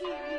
Cheers.